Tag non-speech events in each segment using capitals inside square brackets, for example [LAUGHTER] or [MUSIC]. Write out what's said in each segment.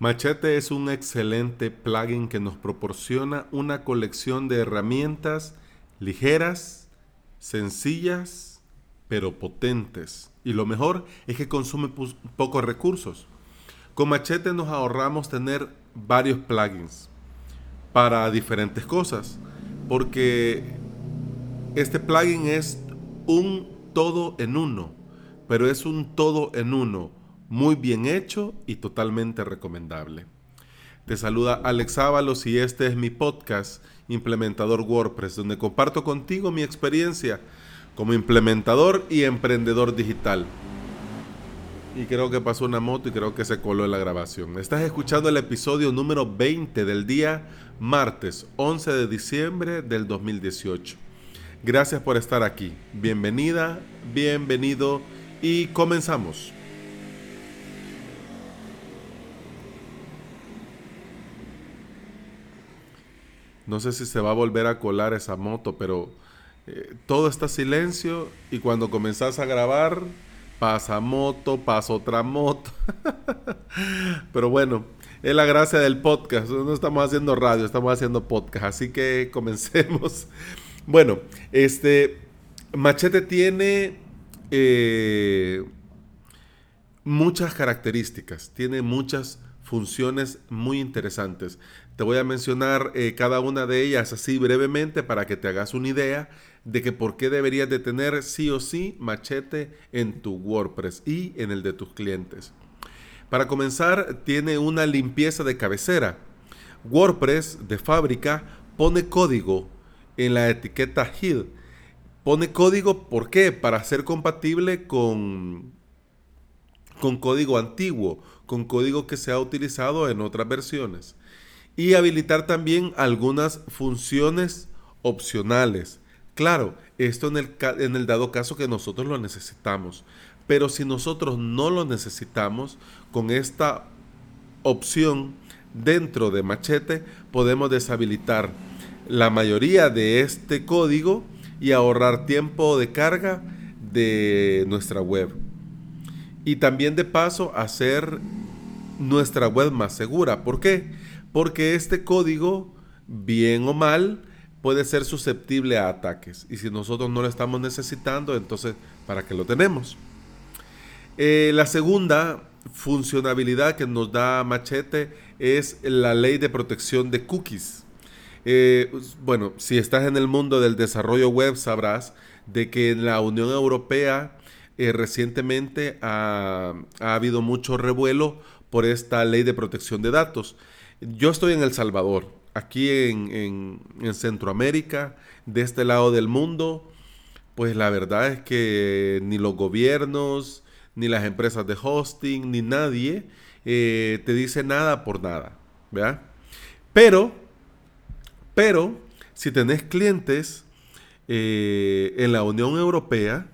Machete es un excelente plugin que nos proporciona una colección de herramientas ligeras, sencillas, pero potentes. Y lo mejor es que consume pocos recursos. Con Machete nos ahorramos tener varios plugins para diferentes cosas, porque este plugin es un todo en uno, pero es un todo en uno muy bien hecho y totalmente recomendable. Te saluda Alex Ábalos y este es mi podcast Implementador WordPress, donde comparto contigo mi experiencia como implementador y emprendedor digital. Y creo que pasó una moto y creo que se coló en la grabación. Estás escuchando el episodio número 20 del día martes 11 de diciembre del 2018. Gracias por estar aquí. Bienvenida, bienvenido y comenzamos. No sé si se va a volver a colar esa moto, pero eh, todo está silencio y cuando comenzás a grabar pasa moto, pasa otra moto. [LAUGHS] pero bueno, es la gracia del podcast. No estamos haciendo radio, estamos haciendo podcast. Así que [LAUGHS] comencemos. Bueno, este Machete tiene eh, muchas características, tiene muchas funciones muy interesantes. Te voy a mencionar eh, cada una de ellas así brevemente para que te hagas una idea de que por qué deberías de tener sí o sí machete en tu WordPress y en el de tus clientes. Para comenzar, tiene una limpieza de cabecera. WordPress de fábrica pone código en la etiqueta HID. Pone código, ¿por qué? Para ser compatible con, con código antiguo, con código que se ha utilizado en otras versiones y habilitar también algunas funciones opcionales. Claro, esto en el, en el dado caso que nosotros lo necesitamos. Pero si nosotros no lo necesitamos, con esta opción dentro de Machete podemos deshabilitar la mayoría de este código y ahorrar tiempo de carga de nuestra web. Y también de paso hacer nuestra web más segura. ¿Por qué? porque este código, bien o mal, puede ser susceptible a ataques. Y si nosotros no lo estamos necesitando, entonces, ¿para qué lo tenemos? Eh, la segunda funcionalidad que nos da Machete es la ley de protección de cookies. Eh, bueno, si estás en el mundo del desarrollo web, sabrás de que en la Unión Europea eh, recientemente ha, ha habido mucho revuelo por esta ley de protección de datos. Yo estoy en El Salvador, aquí en, Centroamérica, de este lado del mundo, pues la verdad es que ni los gobiernos, ni las empresas de hosting, ni nadie eh, te dice nada por nada, ¿verdad? Pero, pero, si tenés clientes eh, en la Unión Europea,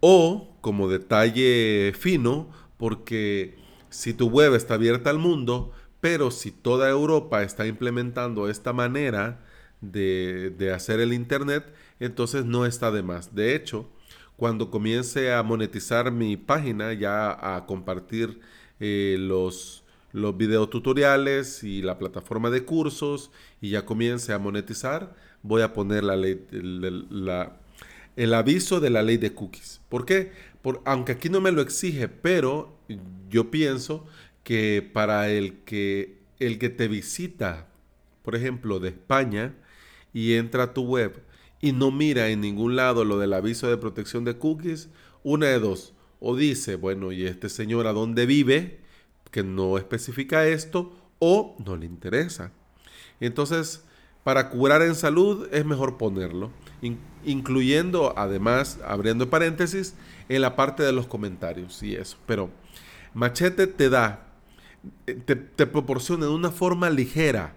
o como detalle fino, porque si tu web está abierta al mundo, pero si toda Europa está implementando esta manera de, hacer el Internet, entonces no está de más. De hecho, cuando comience a monetizar mi página, ya a compartir eh, los, los videotutoriales y la plataforma de cursos y ya comience a monetizar, voy a poner la ley, el aviso de la ley de cookies. ¿Por qué? Por, aunque aquí no me lo exige, pero yo pienso que para el que, el que te visita, por ejemplo, de España, y entra a tu web y no mira en ningún lado lo del aviso de protección de cookies, una de dos, o dice, bueno, ¿y este señor a dónde vive? Que no especifica esto, o no le interesa. Entonces, para curar en salud es mejor ponerlo, incluyendo además, abriendo paréntesis, en la parte de los comentarios y eso. Pero Machete te da eh, te, proporciona de una forma ligera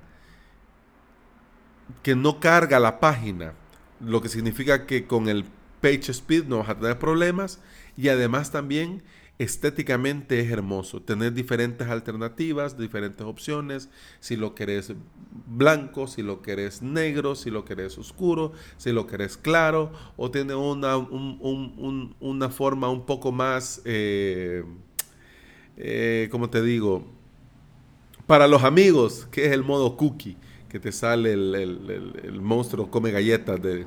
que no carga la página, lo que significa que con el page speed no vas a tener problemas y además también estéticamente es hermoso. Tener diferentes alternativas, diferentes opciones, si lo querés blanco, si lo querés negro, si lo querés oscuro, si lo querés claro, o tiene una, una forma un poco más... Eh, eh, como te digo, Para los amigos, que es el modo cookie, que te sale el, monstruo come galletas de,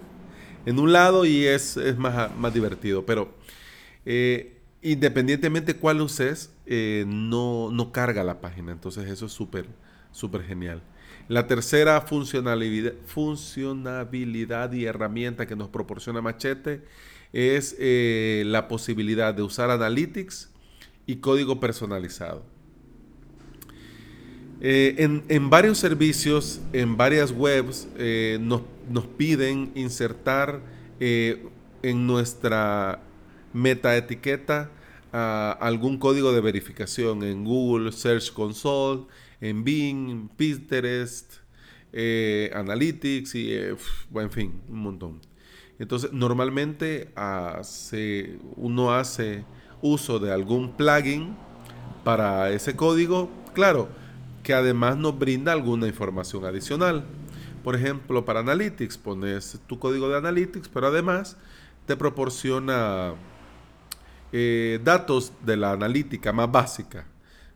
en un lado y es, más, más divertido. Pero eh, independientemente cuál uses, eh, no, no carga la página. Entonces eso es súper, súper genial. La tercera funcionalidad, y herramienta que nos proporciona Machete es eh, la posibilidad de usar Analytics y código personalizado. Eh, en, varios servicios, en varias webs, eh, nos, piden insertar en nuestra metaetiqueta uh, algún código de verificación en Google Search Console, en Bing, Pinterest, eh, Analytics y, eh, en fin, un montón. Entonces, normalmente hace, uno hace uso de algún plugin para ese código, claro, que además nos brinda alguna información adicional. Por ejemplo, para Analytics pones tu código de Analytics, pero además te proporciona eh, datos de la analítica más básica.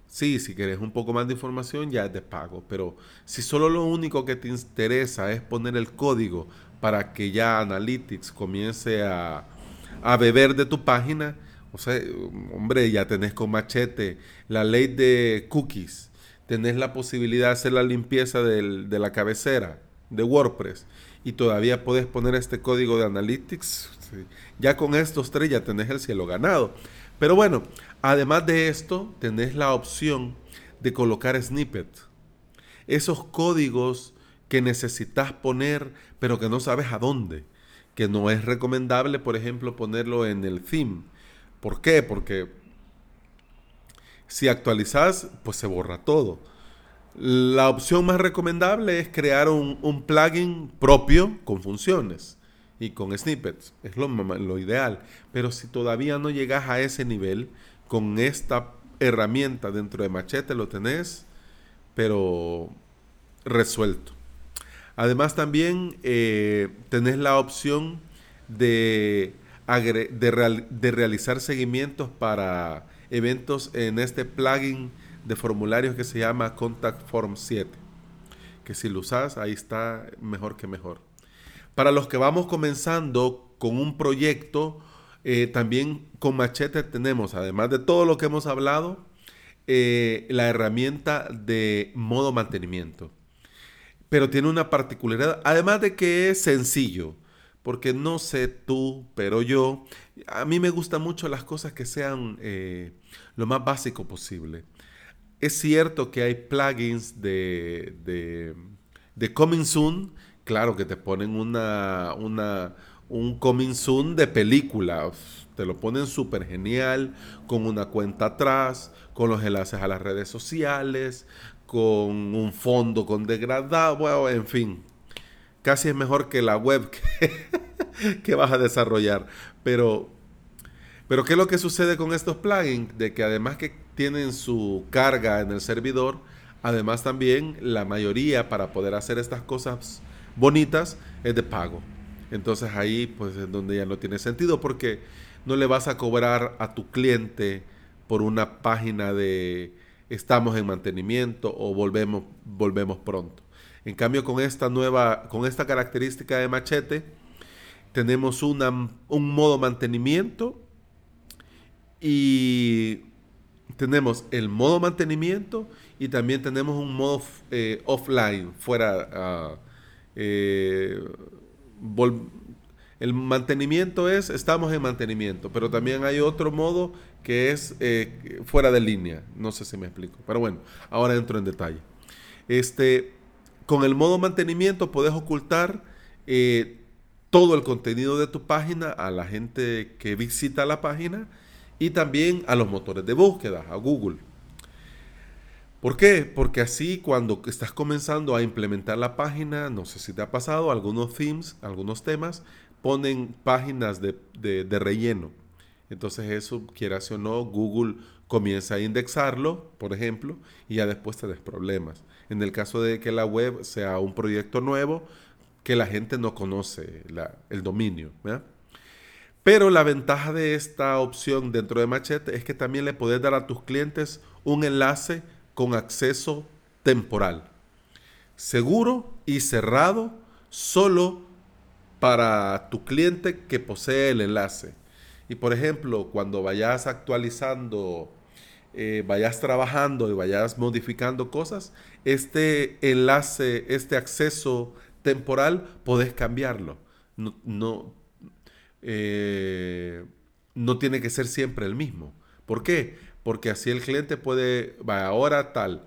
Sí, si quieres un poco más de información ya es de pago, pero si solo lo único que te interesa es poner el código para que ya Analytics comience a, beber de tu página, o sea, hombre, ya tenés con machete la ley de cookies, tenés la posibilidad de hacer la limpieza de la cabecera de WordPress y todavía puedes poner este código de Analytics, ya con estos tres ya tenés el cielo ganado. Pero bueno, además de esto, tenés la opción de colocar snippet. Esos códigos que necesitas poner, pero que no sabes a dónde. Que no es recomendable, por ejemplo, ponerlo en el theme. ¿Por qué? Porque si actualizas, pues se borra todo. La opción más recomendable es crear un, un plugin propio con funciones y con snippets. Es lo, ideal. Pero si todavía no llegas a ese nivel, con esta herramienta dentro de Machete lo tenés, pero resuelto. Además también eh, tenés la opción de, de, realizar seguimientos para eventos en este plugin de formularios que se llama Contact Form 7. Que si lo usas, ahí está mejor que mejor. Para los que vamos comenzando con un proyecto, eh, también con Machete tenemos, además de todo lo que hemos hablado, eh, la herramienta de modo mantenimiento. Pero tiene una particularidad, además de que es sencillo, porque no sé tú, pero yo, a mí me gustan mucho las cosas que sean eh, lo más básico posible. Es cierto que hay plugins de, de, de Coming Soon claro, que te ponen una, una, un coming soon de película. Te lo ponen súper genial, con una cuenta atrás, con los enlaces a las redes sociales, con un fondo con degradado, bueno, en fin. Casi es mejor que la web que, [LAUGHS] que vas a desarrollar. Pero, pero, ¿qué es lo que sucede con estos plugins? De que además que tienen su carga en el servidor, además también la mayoría para poder hacer estas cosas bonitas es de pago. Entonces ahí pues es donde ya no tiene sentido porque no le vas a cobrar a tu cliente por una página de estamos en mantenimiento o volvemos, volvemos pronto. En cambio con esta nueva, con esta característica de machete, tenemos un modo mantenimiento y tenemos el modo mantenimiento y también tenemos un modo eh, offline, fuera, uh, eh, el mantenimiento es, estamos en mantenimiento, pero también hay otro modo que es eh, fuera de línea. No sé si me explico, pero bueno, ahora entro en detalle. Este, con el modo mantenimiento puedes ocultar eh, todo el contenido de tu página a la gente que visita la página y también a los motores de búsqueda, a Google. ¿Por qué? Porque así cuando estás comenzando a implementar la página, no sé si te ha pasado, algunos themes, algunos temas, ponen páginas de, relleno. Entonces eso, quieras o no, Google comienza a indexarlo, por ejemplo, y ya después te des problemas. En el caso de que la web sea un proyecto nuevo, que la gente no conoce el dominio. Pero la ventaja de esta opción dentro de Machete es que también le puedes dar a tus clientes un enlace con acceso temporal, seguro y cerrado solo para tu cliente que posee el enlace. Y por ejemplo, cuando vayas actualizando, eh, vayas trabajando y vayas modificando cosas, este enlace, este acceso temporal, podés cambiarlo. No, no, eh, no tiene que ser siempre el mismo. ¿Por qué? Porque así el cliente puede, va ahora tal,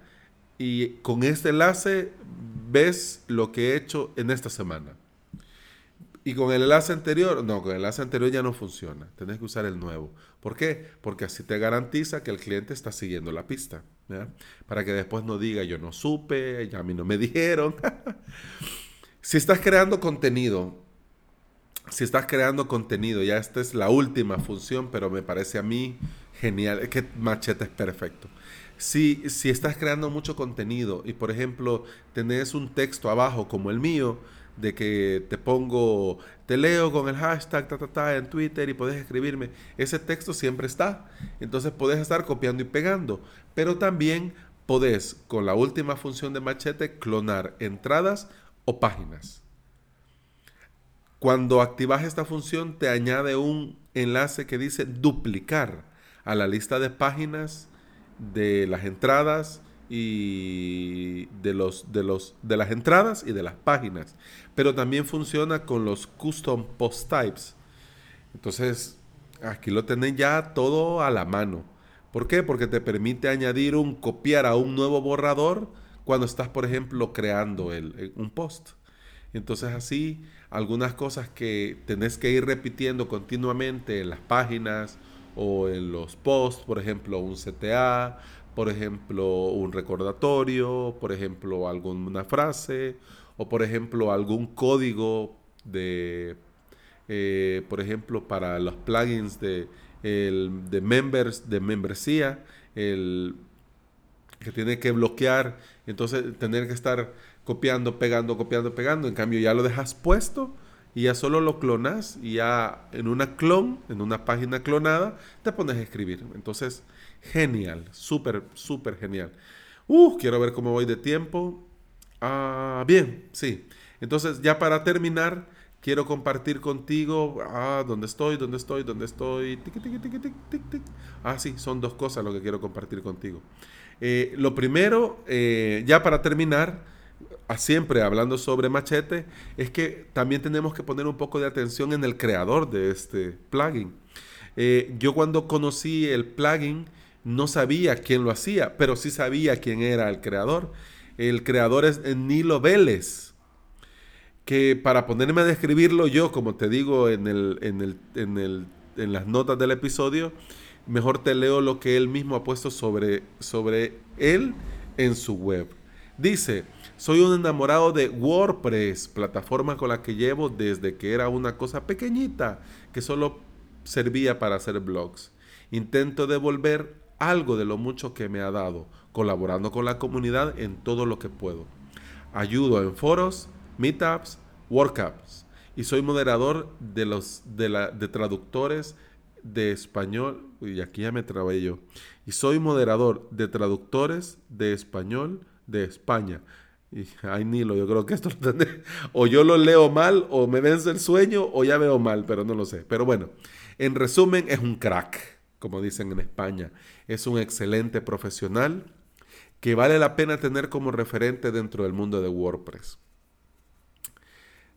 y con este enlace ves lo que he hecho en esta semana. Y con el enlace anterior, no, con el enlace anterior ya no funciona. Tenés que usar el nuevo. ¿Por qué? Porque así te garantiza que el cliente está siguiendo la pista. Para que después no diga yo no supe, ya a mí no me [LAUGHS] dijeron. [LAUGHS] si estás creando contenido, si estás creando contenido, ya esta es la última función, pero me parece a mí genial. Es que Machete es perfecto. Si, si estás creando mucho contenido y por ejemplo tenés un texto abajo como el mío, de que te pongo, te leo con el hashtag ta, ta, ta, en Twitter y puedes escribirme. Ese texto siempre está. Entonces puedes estar copiando y pegando. Pero también podés, con la última función de machete, clonar entradas o páginas. Cuando activas esta función, te añade un enlace que dice duplicar a la lista de páginas de las entradas y de los de los de las entradas y de las páginas, pero también funciona con los custom post types. Entonces, aquí lo tenés ya todo a la mano. ¿Por qué? Porque te permite añadir un copiar a un nuevo borrador cuando estás, por ejemplo, creando el, un post. Entonces así, algunas cosas que tenés que ir repitiendo continuamente en las páginas o en los posts, por ejemplo, un CTA, por ejemplo, un recordatorio, por ejemplo, alguna frase, o por ejemplo, algún código de, eh, por ejemplo, para los plugins de, de members, de membresía, el que tiene que bloquear, entonces tener que estar copiando, pegando, copiando, pegando, en cambio ya lo dejas puesto y ya solo lo clonas y ya en una clon, en una página clonada, te pones a escribir. Entonces, genial, súper, súper genial. Uh, quiero ver cómo voy de tiempo. Ah, bien, sí. Entonces, ya para terminar, quiero compartir contigo. Ah, ¿dónde estoy? ¿Dónde estoy? ¿Dónde estoy? ah, sí, son dos cosas lo que quiero compartir contigo. Eh, lo primero, eh, ya para terminar, siempre hablando sobre Machete, es que también tenemos que poner un poco de atención en el creador de este plugin. Eh, yo cuando conocí el plugin no sabía quién lo hacía, pero sí sabía quién era el creador. El creador es Nilo Vélez, que para ponerme a describirlo yo, como te digo en, el, en, el, en, el, en las notas del episodio, mejor te leo lo que él mismo ha puesto sobre, sobre él en su web. Dice, soy un enamorado de WordPress, plataforma con la que llevo desde que era una cosa pequeñita que solo servía para hacer blogs. Intento devolver algo de lo mucho que me ha dado, colaborando con la comunidad en todo lo que puedo. Ayudo en foros, meetups, workups y soy moderador de los de, traductores de español, y aquí ya me trabé yo, y soy moderador de traductores de español de España. Ay, Nilo, yo creo que esto lo [LAUGHS] O yo lo leo mal, o me vence el sueño, o ya veo mal, pero no lo sé. Pero bueno, en resumen, es un crack, como dicen en España. Es un excelente profesional que vale la pena tener como referente dentro del mundo de WordPress.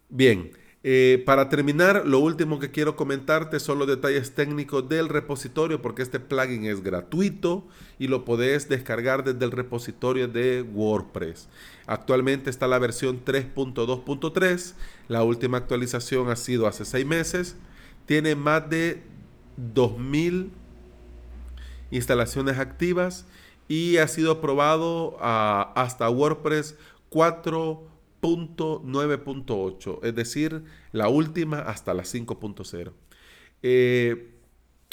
Bien, eh, para terminar, lo último que quiero comentarte son los detalles técnicos del repositorio, porque este plugin es gratuito y lo podés descargar desde el repositorio de WordPress. Actualmente está la versión 3.2.3, la última actualización ha sido hace seis meses, tiene más de 2000 instalaciones activas y ha sido probado ah, hasta WordPress 4. 9.8, es decir, la última hasta la 5.0. Eh,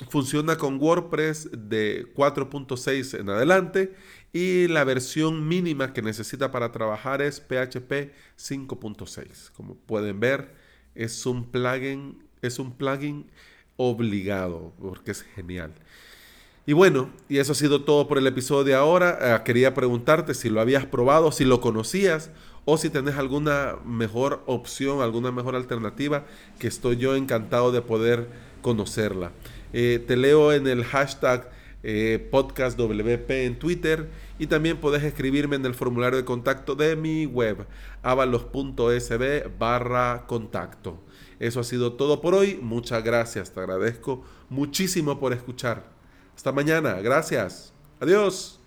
funciona con WordPress de 4.6 en adelante y la versión mínima que necesita para trabajar es PHP 5.6. Como pueden ver, es un plugin, es un plugin obligado porque es genial. Y bueno, y eso ha sido todo por el episodio de ahora. Eh, quería preguntarte si lo habías probado, si lo conocías o si tenés alguna mejor opción, alguna mejor alternativa, que estoy yo encantado de poder conocerla. Eh, te leo en el hashtag eh, podcastwp en Twitter y también puedes escribirme en el formulario de contacto de mi web avalos.sb barra contacto. Eso ha sido todo por hoy. Muchas gracias. Te agradezco muchísimo por escuchar. Hasta mañana. Gracias. Adiós.